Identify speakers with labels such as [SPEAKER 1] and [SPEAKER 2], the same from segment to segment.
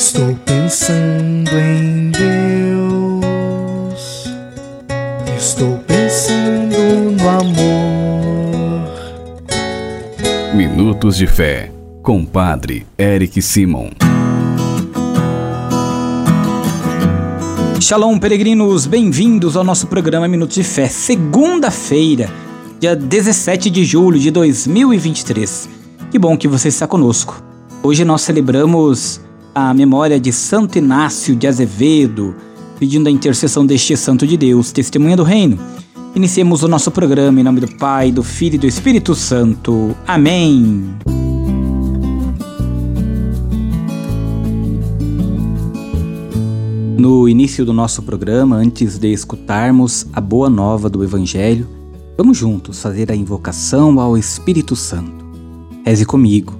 [SPEAKER 1] Estou pensando em Deus. Estou pensando no amor.
[SPEAKER 2] Minutos de Fé, com Padre Eric Simon.
[SPEAKER 3] Shalom, peregrinos, bem-vindos ao nosso programa Minutos de Fé, segunda-feira, dia 17 de julho de 2023. Que bom que você está conosco. Hoje nós celebramos a memória de Santo Inácio de Azevedo, pedindo a intercessão deste Santo de Deus, testemunha do Reino. Iniciemos o nosso programa em nome do Pai, do Filho e do Espírito Santo. Amém. No início do nosso programa, antes de escutarmos a boa nova do Evangelho, vamos juntos fazer a invocação ao Espírito Santo. Reze comigo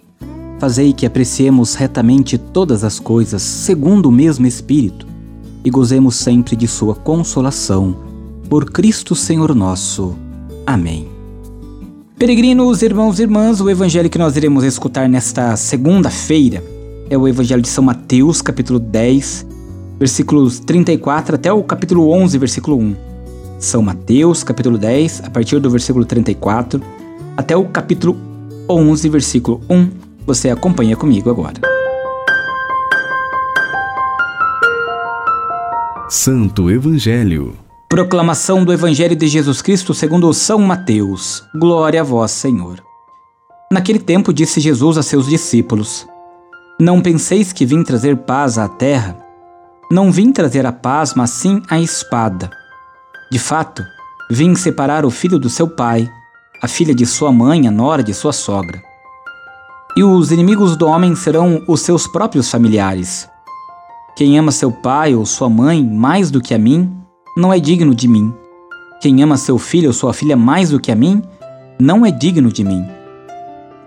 [SPEAKER 3] fazei que apreciemos retamente todas as coisas segundo o mesmo Espírito e gozemos sempre de Sua consolação. Por Cristo Senhor nosso. Amém. Peregrinos, irmãos e irmãs, o evangelho que nós iremos escutar nesta segunda-feira é o evangelho de São Mateus, capítulo 10, versículos 34 até o capítulo 11, versículo 1. São Mateus, capítulo 10, a partir do versículo 34 até o capítulo 11, versículo 1. Você acompanha comigo agora.
[SPEAKER 2] Santo Evangelho.
[SPEAKER 3] Proclamação do Evangelho de Jesus Cristo segundo São Mateus. Glória a vós, Senhor. Naquele tempo disse Jesus a seus discípulos: Não penseis que vim trazer paz à terra. Não vim trazer a paz, mas sim a espada. De fato, vim separar o filho do seu pai, a filha de sua mãe, a nora de sua sogra. E os inimigos do homem serão os seus próprios familiares. Quem ama seu pai ou sua mãe mais do que a mim, não é digno de mim. Quem ama seu filho ou sua filha mais do que a mim, não é digno de mim.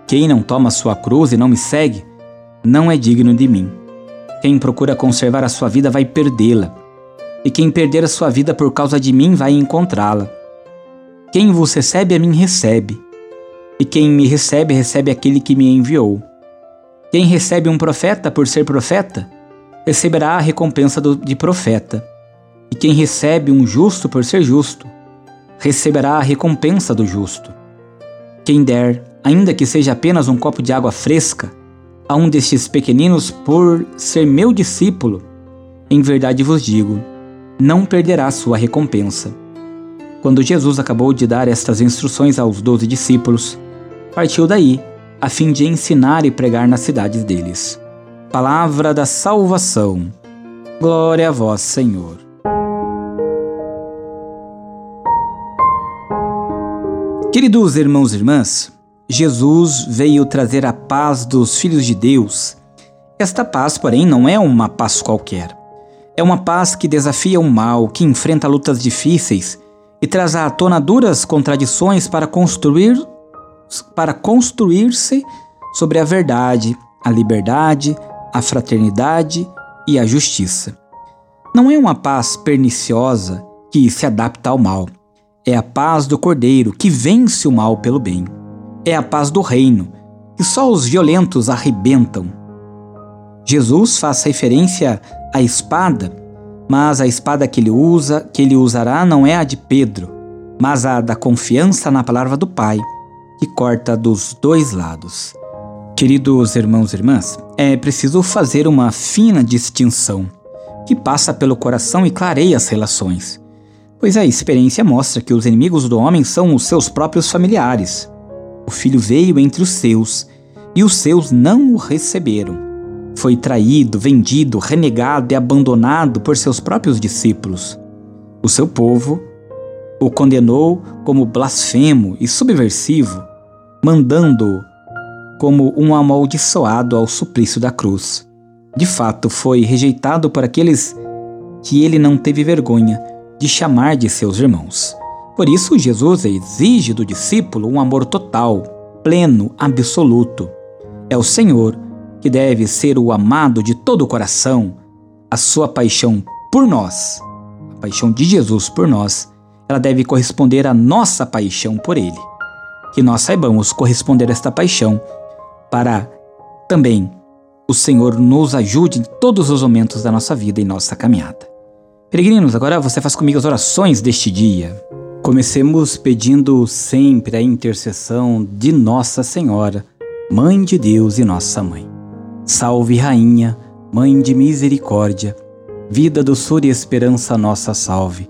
[SPEAKER 3] Quem não toma sua cruz e não me segue, não é digno de mim. Quem procura conservar a sua vida vai perdê-la e quem perder a sua vida por causa de mim vai encontrá-la. Quem vos recebe a mim recebe, e quem me recebe recebe aquele que me enviou. Quem recebe um profeta por ser profeta, receberá a recompensa do, de profeta. E quem recebe um justo por ser justo, receberá a recompensa do justo. Quem der, ainda que seja apenas um copo de água fresca, a um destes pequeninos por ser meu discípulo, em verdade vos digo, não perderá sua recompensa. Quando Jesus acabou de dar estas instruções aos doze discípulos, partiu daí, a fim de ensinar e pregar nas cidades deles. Palavra da salvação. Glória a vós, Senhor. Queridos irmãos e irmãs, Jesus veio trazer a paz dos filhos de Deus. Esta paz, porém, não é uma paz qualquer é uma paz que desafia o mal, que enfrenta lutas difíceis e traz à tona duras contradições para construir para construir-se sobre a verdade, a liberdade, a fraternidade e a justiça. Não é uma paz perniciosa que se adapta ao mal. É a paz do Cordeiro que vence o mal pelo bem. É a paz do reino, que só os violentos arrebentam. Jesus faz referência à espada, mas a espada que ele usa, que ele usará não é a de Pedro, mas a da confiança na palavra do Pai, que corta dos dois lados. Queridos irmãos e irmãs, é preciso fazer uma fina distinção que passa pelo coração e clareia as relações, pois a experiência mostra que os inimigos do homem são os seus próprios familiares. O filho veio entre os seus, e os seus não o receberam. Foi traído, vendido, renegado e abandonado por seus próprios discípulos. O seu povo o condenou como blasfemo e subversivo, mandando-o como um amaldiçoado ao suplício da cruz. De fato, foi rejeitado por aqueles que ele não teve vergonha, de chamar de seus irmãos. Por isso, Jesus exige do discípulo um amor total, pleno, absoluto. É o Senhor que deve ser o amado de todo o coração. A sua paixão por nós, a paixão de Jesus por nós, ela deve corresponder à nossa paixão por Ele. Que nós saibamos corresponder a esta paixão para também o Senhor nos ajude em todos os momentos da nossa vida e nossa caminhada. Peregrinos, agora você faz comigo as orações deste dia. Comecemos pedindo sempre a intercessão de Nossa Senhora, Mãe de Deus e Nossa Mãe. Salve, Rainha, Mãe de Misericórdia, vida, doçura e esperança nossa salve.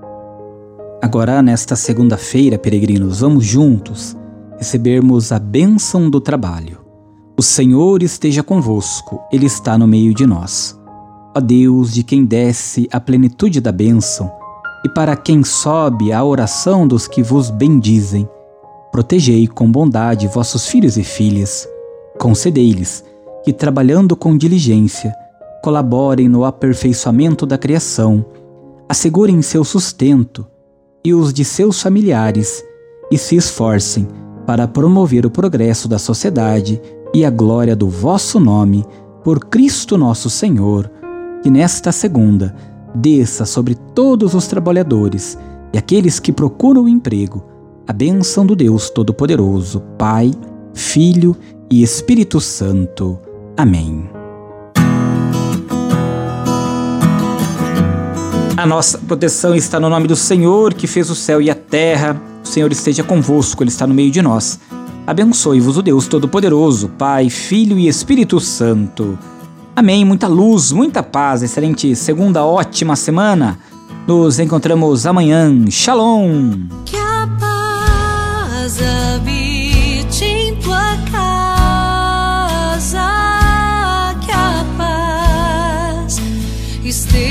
[SPEAKER 3] Agora, nesta segunda-feira, peregrinos, vamos juntos recebermos a bênção do trabalho. O Senhor esteja convosco, Ele está no meio de nós. Ó Deus, de quem desce a plenitude da bênção, e para quem sobe a oração dos que vos bendizem. Protegei com bondade vossos filhos e filhas. Concedei-lhes que, trabalhando com diligência, colaborem no aperfeiçoamento da criação, assegurem seu sustento e os de seus familiares e se esforcem para promover o progresso da sociedade e a glória do vosso nome, por Cristo nosso Senhor, que nesta segunda desça sobre todos os trabalhadores e aqueles que procuram emprego a bênção do Deus Todo-Poderoso, Pai, Filho e Espírito Santo. Amém. A nossa proteção está no nome do Senhor, que fez o céu e a terra. O Senhor esteja convosco, Ele está no meio de nós. Abençoe-vos o Deus Todo-Poderoso, Pai, Filho e Espírito Santo. Amém. Muita luz, muita paz. Excelente segunda, ótima semana. Nos encontramos amanhã. Shalom.
[SPEAKER 4] Que a paz habite em tua casa. Que a paz esteja.